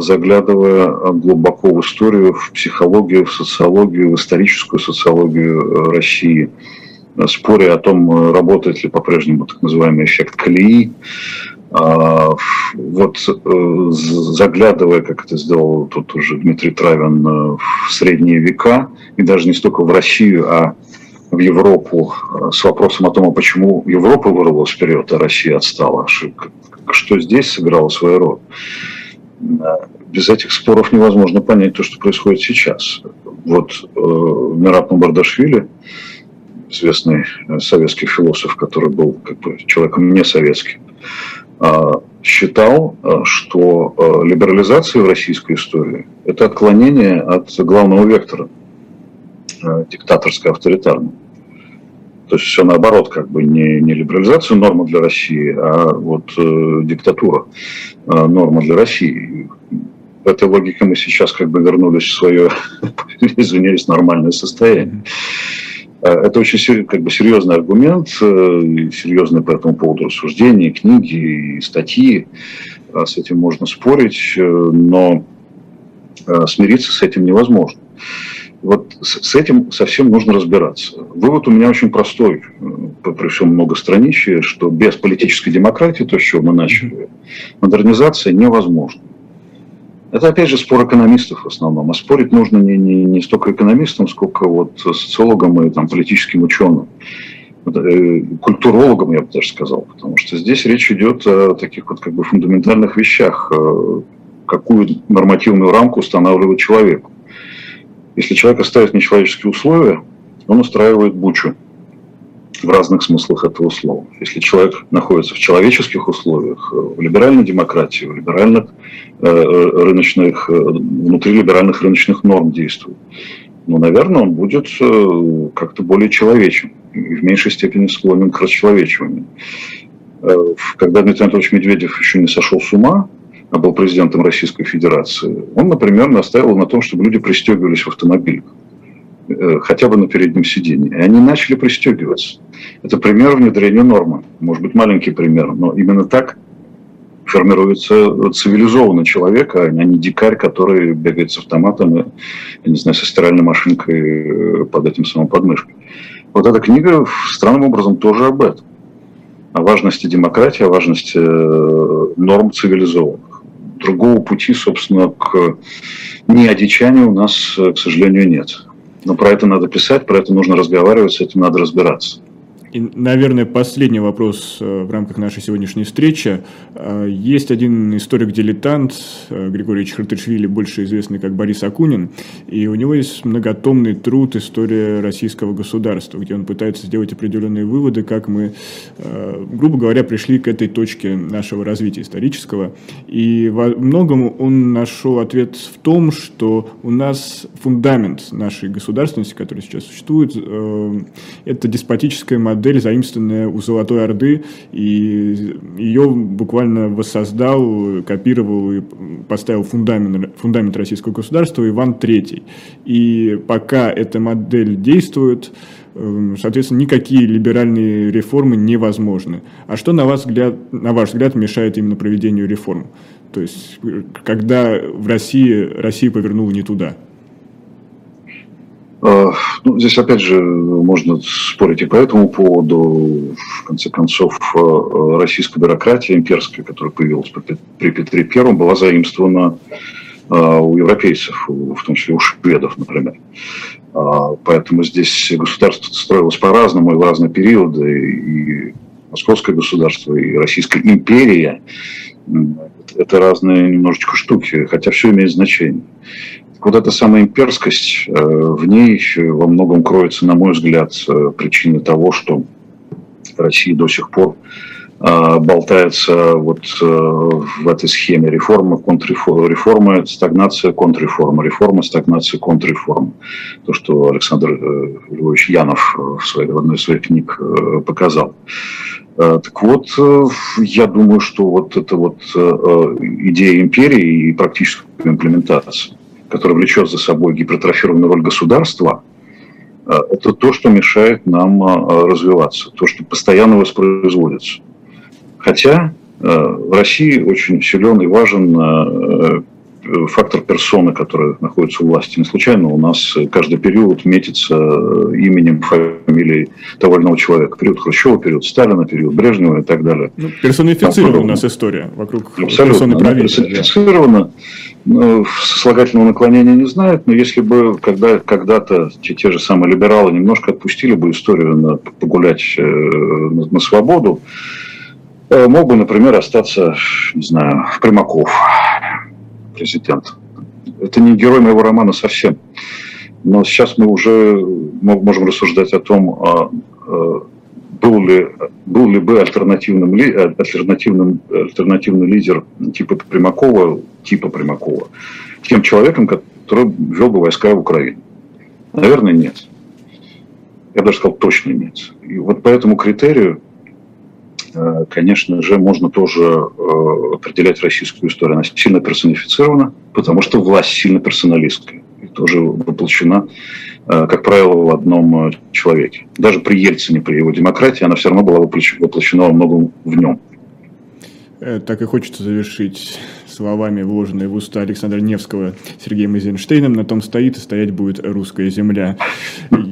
заглядывая глубоко в историю, в психологию, в социологию, в историческую социологию России – споре о том, э, работает ли по-прежнему так называемый эффект колеи. А, вот э, заглядывая, как это сделал тут уже Дмитрий Травин, э, в средние века, и даже не столько в Россию, а в Европу с вопросом о том, а почему Европа вырвалась вперед, а Россия отстала, что здесь сыграло свою роль. Без этих споров невозможно понять то, что происходит сейчас. Вот Мират Мабардашвили, известный э, советский философ, который был как бы человеком не советским, а, считал, э, что э, либерализация в российской истории – это отклонение от главного вектора диктаторско-авторитарного. То есть все наоборот, как бы не, не либерализация норма для России, а вот э, диктатура э, норма для России. В этой логике мы сейчас как бы вернулись в свое, извиняюсь, нормальное состояние. Э, это очень как бы, серьезный аргумент, э, серьезные по этому поводу рассуждения, книги и статьи. Э, с этим можно спорить, но смириться с этим невозможно. Вот с этим совсем нужно разбираться. Вывод у меня очень простой, при всем многостраничии, что без политической демократии, то, с чего мы начали, модернизация невозможна. Это, опять же, спор экономистов в основном. А спорить нужно не, не, не столько экономистам, сколько вот социологам и там, политическим ученым. Э, культурологам, я бы даже сказал. Потому что здесь речь идет о таких вот как бы фундаментальных вещах. Э, какую нормативную рамку устанавливает человек. Если человек ставит нечеловеческие условия, он устраивает бучу в разных смыслах этого слова. Если человек находится в человеческих условиях, в либеральной демократии, в либеральных э, рыночных, э, внутри либеральных рыночных норм действует, ну, наверное, он будет э, как-то более человечен и в меньшей степени склонен к расчеловечиванию. Когда Дмитрий Анатольевич Медведев еще не сошел с ума, а был президентом Российской Федерации, он, например, настаивал на том, чтобы люди пристегивались в автомобилях. Э, хотя бы на переднем сидении. И они начали пристегиваться. Это пример внедрения нормы. Может быть, маленький пример, но именно так формируется цивилизованный человек, а не дикарь, который бегает с автоматом я не знаю, со стиральной машинкой э, под этим самым подмышкой. Вот эта книга странным образом тоже об этом. О важности демократии, о важности э, норм цивилизованных. Другого пути, собственно, к неодичанию у нас, к сожалению, нет. Но про это надо писать, про это нужно разговаривать, с этим надо разбираться. И, наверное, последний вопрос э, в рамках нашей сегодняшней встречи. Э, есть один историк-дилетант, э, Григорий Чхартышвили, больше известный как Борис Акунин, и у него есть многотомный труд «История российского государства», где он пытается сделать определенные выводы, как мы, грубо говоря, пришли к этой точке нашего развития исторического. И во многом он нашел ответ в том, что у нас фундамент нашей государственности, которая сейчас существует, это деспотическая модель модель, заимствованная у Золотой Орды, и ее буквально воссоздал, копировал и поставил фундамент, фундамент российского государства Иван III. И пока эта модель действует, эм, соответственно, никакие либеральные реформы невозможны. А что, на, вас взгляд, на ваш взгляд, мешает именно проведению реформ? То есть, когда в России Россия повернула не туда – ну, здесь, опять же, можно спорить и по этому поводу. В конце концов, а, российская бюрократия имперская, которая появилась при Петре Первом, была заимствована а, у европейцев, в том числе у шведов, например. Поэтому здесь государство строилось по-разному и в разные периоды. И московское государство, и Российская империя – это разные немножечко штуки, хотя все имеет значение вот эта самая имперскость, э, в ней во многом кроется, на мой взгляд, э, причина того, что Россия до сих пор э, болтается вот в этой схеме реформы, контрреформы, стагнация, контрреформа, реформа, стагнация, контрреформа. То, что Александр Львович Янов в, своей, в одной из своих книг показал. Так вот, я думаю, что вот эта вот идея империи и практическая имплементация которое влечет за собой гипертрофированную роль государства, э, это то, что мешает нам э, развиваться, то, что постоянно воспроизводится. Хотя э, в России очень силен и важен фактор персоны, которая находится у власти. Не случайно у нас каждый период метится именем, фамилией того или иного человека. Период Хрущева, период Сталина, период Брежнева и так далее. Ну, персонифицирована у нас история вокруг Абсолютно. персоны правителя. Персонифицирована. Ну, сослагательного наклонения не знает, но если бы когда, когда-то те, те же самые либералы немножко отпустили бы историю на, погулять э, на, на свободу, э, мог бы, например, остаться, не знаю, Примаков, президент. Это не герой моего романа совсем. Но сейчас мы уже можем рассуждать о том, а, а, был ли, был ли бы альтернативным, альтернативным, альтернативный лидер типа Примакова, типа Примакова, тем человеком, который вел бы войска в Украину? Наверное, нет. Я даже сказал, точно нет. И вот по этому критерию, э, конечно же, можно тоже э, определять российскую историю. Она сильно персонифицирована, потому что власть сильно персоналистская и тоже воплощена Э, как правило, в одном человеке. Даже при Ельцине, при его демократии, она все равно была воплощена во многом в нем. Так и хочется завершить словами, вложенные в уста Александра Невского Сергеем Эйзенштейном, на том стоит и стоять будет русская земля.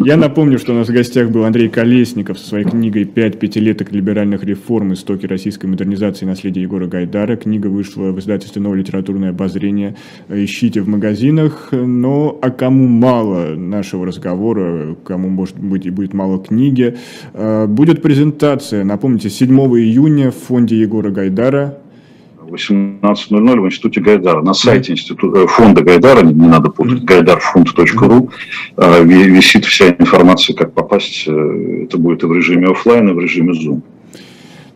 Я напомню, что у нас в гостях был Андрей Колесников со своей книгой «Пять пятилеток либеральных реформ. Истоки российской модернизации. Наследие Егора Гайдара». Книга вышла в издательстве «Новое литературное обозрение». Ищите в магазинах. Но а кому мало нашего разговора, кому, может быть, и будет мало книги, э, будет презентация, напомните, 7 июня в фонде Егора Гайдара 18.00 в Институте Гайдара. На сайте института, э, фонда Гайдара, не, не надо путать, гайдарфонд.ру, э, висит вся информация, как попасть. Э, это будет и в режиме офлайн, и в режиме Zoom.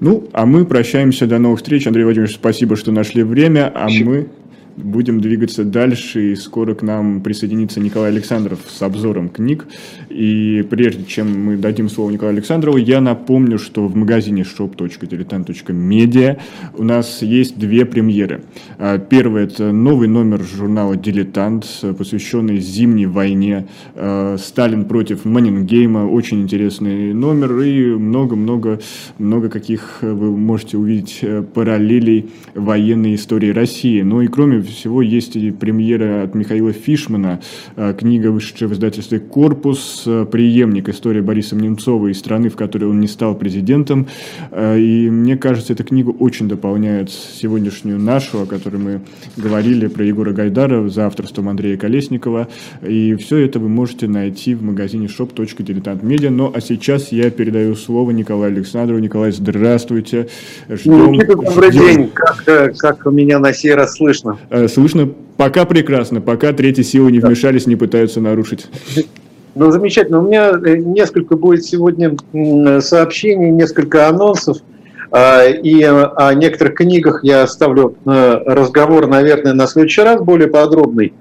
Ну, а мы прощаемся. До новых встреч. Андрей Владимирович, спасибо, что нашли время. А спасибо. мы будем двигаться дальше, и скоро к нам присоединится Николай Александров с обзором книг. И прежде чем мы дадим слово Николаю Александрову, я напомню, что в магазине shop.diletant.media у нас есть две премьеры. А, первый – это новый номер журнала «Дилетант», посвященный зимней войне. А, «Сталин против Манингейма». Очень интересный номер и много-много много каких вы можете увидеть э, параллелей военной истории России. Ну и кроме всего есть и премьера от Михаила Фишмана, э, книга, вышедшая в издательстве «Корпус», преемник истории Бориса Немцова из страны, в которой он не стал президентом. Э, и мне кажется, эта книга очень дополняет сегодняшнюю нашу, о которой мы говорили, про Егора Гайдара за авторством Андрея Колесникова. И все это вы можете найти в магазине shop.diletantmedia. Ну, а сейчас я передаю слово Николаю Александрову. Николай, здравствуйте. Ждем, Никита, добрый ждем. день. Как, э, как меня на сей раз слышно? Э, слышно пока прекрасно, пока третьи силы не вмешались, не пытаются нарушить. Ну, замечательно. У меня э, несколько будет сегодня сообщений, несколько анонсов. А, и о некоторых книгах я оставлю разговор, наверное, на следующий раз более подробный.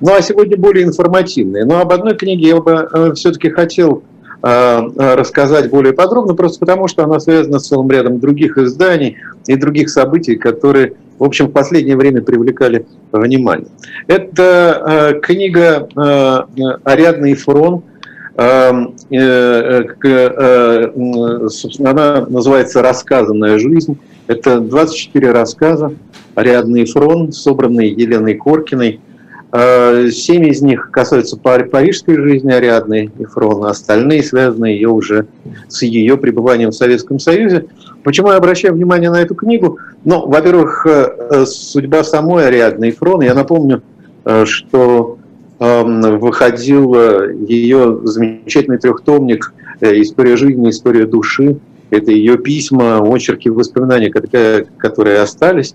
Ну, а сегодня более информативный. Но об одной книге я бы все-таки хотел Э, рассказать более подробно, просто потому что она связана с целым рядом других изданий и других событий, которые, в общем, в последнее время привлекали внимание. Это э, книга э, «Ариадный фрон», собственно, она называется «Рассказанная жизнь». Это 24 рассказа «Ариадный фрон», собранные Еленой Коркиной – Э, семь из них касаются парижской жизни Ариадны Ефрона, остальные связаны ее уже с ее пребыванием в Советском Союзе. Почему я обращаю внимание на эту книгу? Ну, во-первых, э, судьба самой Ариадны Ефрона. Я напомню, э, что эм, выходил ее замечательный трехтомник «История жизни, история души». Это ее письма, очерки, воспоминания, которые остались.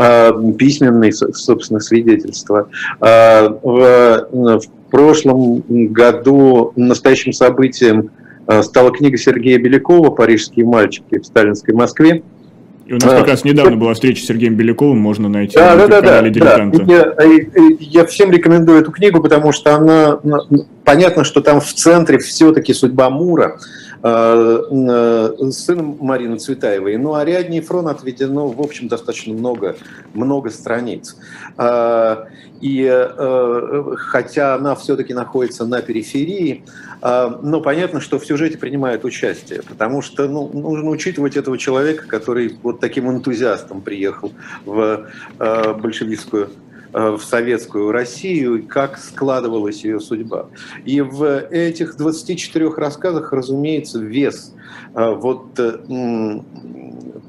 А, письменные, собственно, свидетельства. А, в, в прошлом году настоящим событием а, стала книга Сергея Белякова «Парижские мальчики в сталинской Москве». И у нас как раз недавно была встреча с Сергеем Беляковым, можно найти да, на да, да, Да. Я, я всем рекомендую эту книгу, потому что она, понятно, что там в центре все-таки судьба Мура, Э, э, сыном Марины Цветаевой. Ну, а Ариадне Фрон отведено, в общем, достаточно много, много страниц. Э, и хотя она все-таки находится на периферии, но понятно, что в сюжете принимает участие, потому что ну, нужно учитывать этого человека, который вот таким энтузиастом приехал в большевистскую Э, в советскую Россию и как складывалась ее судьба. И в этих 24 рассказах, разумеется, вес э, вот э,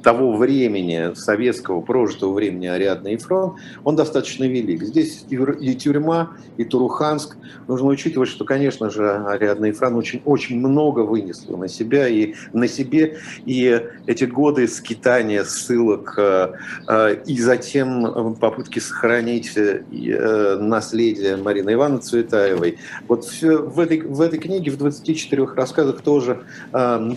того времени, советского прожитого времени Ариадны фронт, он достаточно велик. Здесь и тюрьма, и Туруханск. Нужно учитывать, что, конечно же, Ариадна Ефран очень, очень много вынесла на себя и на себе. И эти годы скитания, ссылок, э, э, и затем попытки сохранить э, наследие Марины Ивановны Цветаевой. Вот все в этой, в этой книге, в 24 рассказах тоже,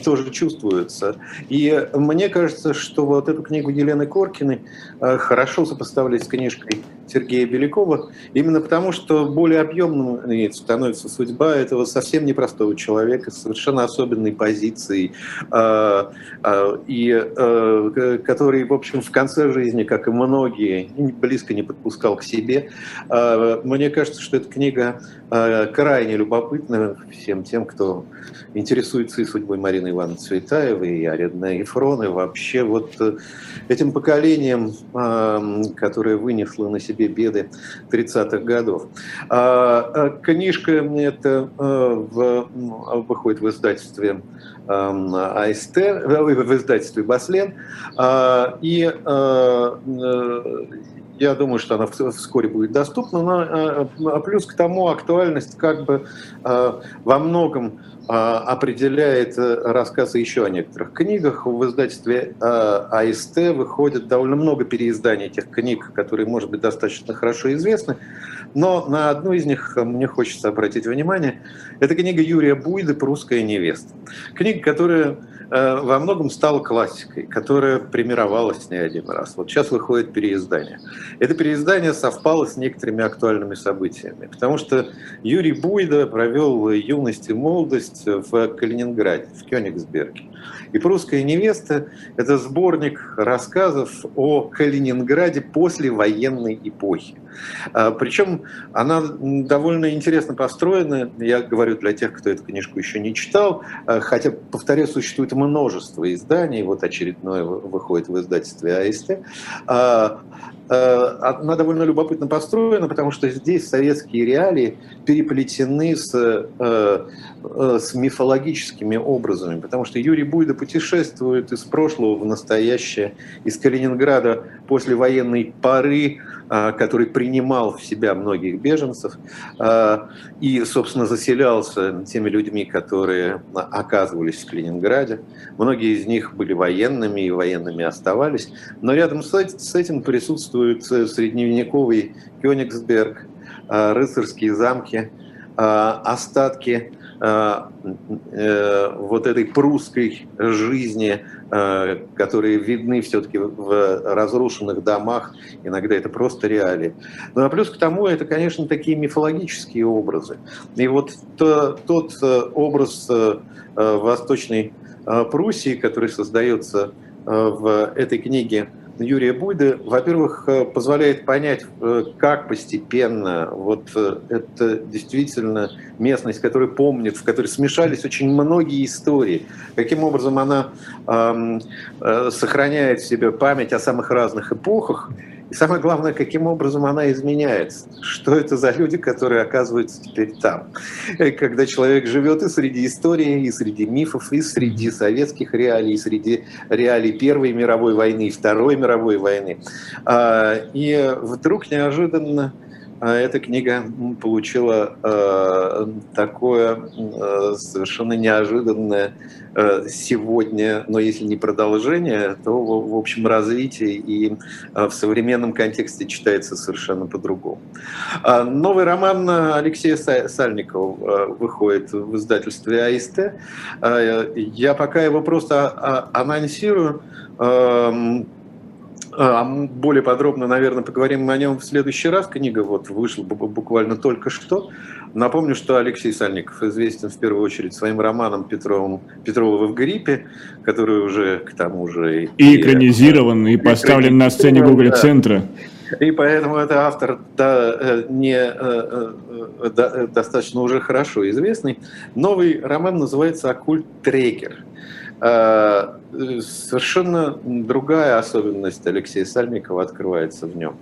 тоже чувствуется. И мне кажется, что вот эту книгу Елены Коркиной хорошо сопоставлять с книжкой Сергея Белякова, именно потому, что более объемной становится судьба этого совсем непростого человека с совершенно особенной позицией, э, э, и который, в общем, в конце жизни, как и многие, близко не подпускал к себе. Мне кажется, что эта книга крайне любопытна всем тем, кто интересуется и судьбой Марины Ивановны Цветаевой, и Ариадны Ефроны, вообще вот э, этим поколением, которое вынесло на себе беды 30-х годов. А, а книжка эта э, выходит в издательстве АСТ, в издательстве Баслен, а, и э, я думаю, что она вскоре будет доступна. Но плюс к тому актуальность как бы во многом а, определяет э, рассказы еще о некоторых книгах. В издательстве э, АСТ выходит довольно много переизданий этих книг, которые, может быть, достаточно хорошо известны. Но на одну из них мне хочется обратить внимание. Это книга Юрия Буйды «Прусская невеста». Книга, которая э, во многом стала классикой, которая премировалась не один раз. Вот сейчас выходит переиздание. Это переиздание совпало с некоторыми актуальными событиями, потому что Юрий Буйда провел юность и молодость в Калининграде, в Кёнигсберге. И «Прусская невеста» — это сборник рассказов о Калининграде после военной эпохи. А, Причем она довольно интересно построена. Я говорю для тех, кто эту книжку еще не читал. А, хотя, повторяю, существует множество изданий. Вот очередное выходит в издательстве АСТ. А, она довольно любопытно построена, потому что здесь советские реалии переплетены с, с мифологическими образами. Потому что Юрий Буйда путешествует из прошлого в настоящее, из Калининграда после военной поры а, который принимал в себя многих беженцев а, и, собственно, заселялся теми людьми, которые оказывались в Калининграде. Многие из них были военными и военными оставались. Но рядом с этим присутствует средневековый Кёнигсберг, а, рыцарские замки, остатки Э, э, вот этой прусской жизни, э, которые видны все-таки в разрушенных домах, иногда это просто реалии. Ну а плюс к тому, это, конечно, такие мифологические образы. И вот тот образ Восточной Пруссии, который создается в этой книге Юрия Буйды, во-первых, э, позволяет понять, э, как постепенно вот э, это действительно местность, которая помнит, в которой смешались очень многие истории, каким образом она э, сохраняет в себе память о самых разных эпохах, и самое главное, каким образом она изменяется. Что это за люди, которые оказываются теперь там. Когда человек живет и среди истории, и среди мифов, и среди советских реалий, и среди реалий Первой мировой войны и Второй мировой войны. А, и вдруг неожиданно эта книга получила э, такое э, совершенно неожиданное э, сегодня, но если не продолжение, то, в общем, развитие и в современном контексте читается совершенно по-другому. А новый роман Алексея Сальникова выходит в издательстве АСТ. Я пока его просто а, анонсирую. А более подробно, наверное, поговорим о нем в следующий раз. Книга вот вышла буквально только что. Напомню, что Алексей Сальников известен в первую очередь своим романом Петровым, «Петрова в гриппе», который уже к тому же... И, экранизирован, и, и поставлен на сцене Google-центра. И поэтому это автор да, э, не, э, э, да, достаточно уже хорошо известный. Новый роман называется «Оккульт Трекер». Э, совершенно другая особенность Алексея Сальникова открывается в нем.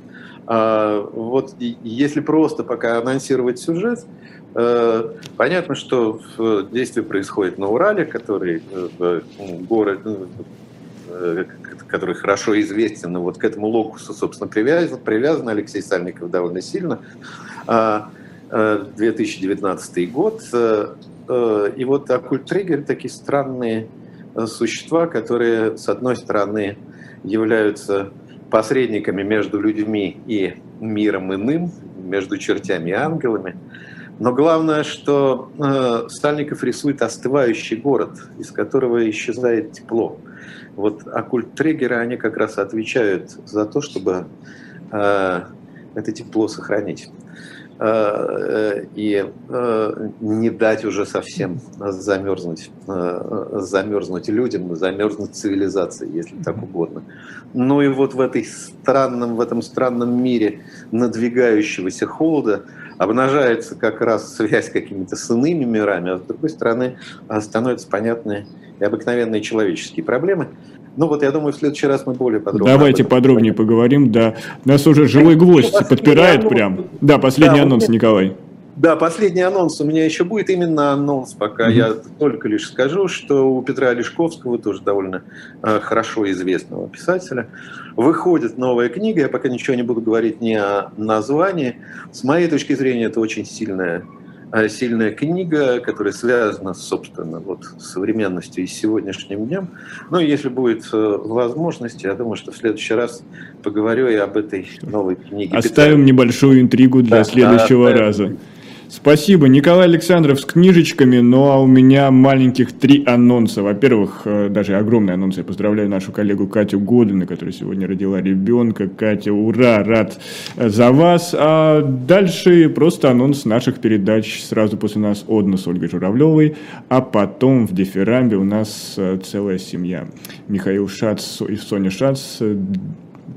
Э, вот если просто пока анонсировать сюжет, э, понятно, что действие происходит на Урале, который город, который хорошо известен, вот к этому локусу, собственно, привязан, привязан Алексей Сальников довольно сильно. 2019 год. И вот оккульт триггер такие странные существа, которые, с одной стороны, являются посредниками между людьми и миром иным, между чертями и ангелами. Но главное, что э, Стальников рисует остывающий город, из которого исчезает тепло. Вот оккульт-триггеры, они как раз отвечают за то, чтобы э, это тепло сохранить. Э, и э, не дать уже совсем замерзнуть, э, замерзнуть людям, замерзнуть цивилизации, если так угодно. Ну и вот в, этой странном, в этом странном мире надвигающегося холода обнажается как раз связь с какими-то с иными мирами, а с другой стороны становятся понятны и обыкновенные человеческие проблемы. Ну вот, я думаю, в следующий раз мы более подробно. Давайте подробнее поговорим, да. Нас уже живой гвоздь подпирает анонс. прям. Да, последний да, анонс, Николай. Да, последний анонс у меня еще будет, именно анонс пока. Mm-hmm. Я только лишь скажу, что у Петра Олешковского, тоже довольно э, хорошо известного писателя, выходит новая книга. Я пока ничего не буду говорить ни о названии. С моей точки зрения, это очень сильная сильная книга, которая связана, собственно, вот с современностью и с сегодняшним днем. Ну, если будет э, возможность, я думаю, что в следующий раз поговорю и об этой новой книге. Оставим небольшую интригу для да, следующего оставим. раза. Спасибо. Николай Александров с книжечками, ну а у меня маленьких три анонса. Во-первых, э, даже огромный анонс. Я поздравляю нашу коллегу Катю Годину, которая сегодня родила ребенка. Катя, ура, рад э, за вас. А дальше просто анонс наших передач сразу после нас Одна с Ольгой Журавлевой, а потом в Дифирамбе у нас э, целая семья. Михаил Шац и Соня Шац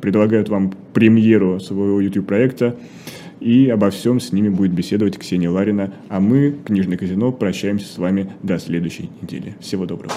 предлагают вам премьеру своего YouTube-проекта и обо всем с ними будет беседовать Ксения Ларина. А мы, Книжное казино, прощаемся с вами до следующей недели. Всего доброго.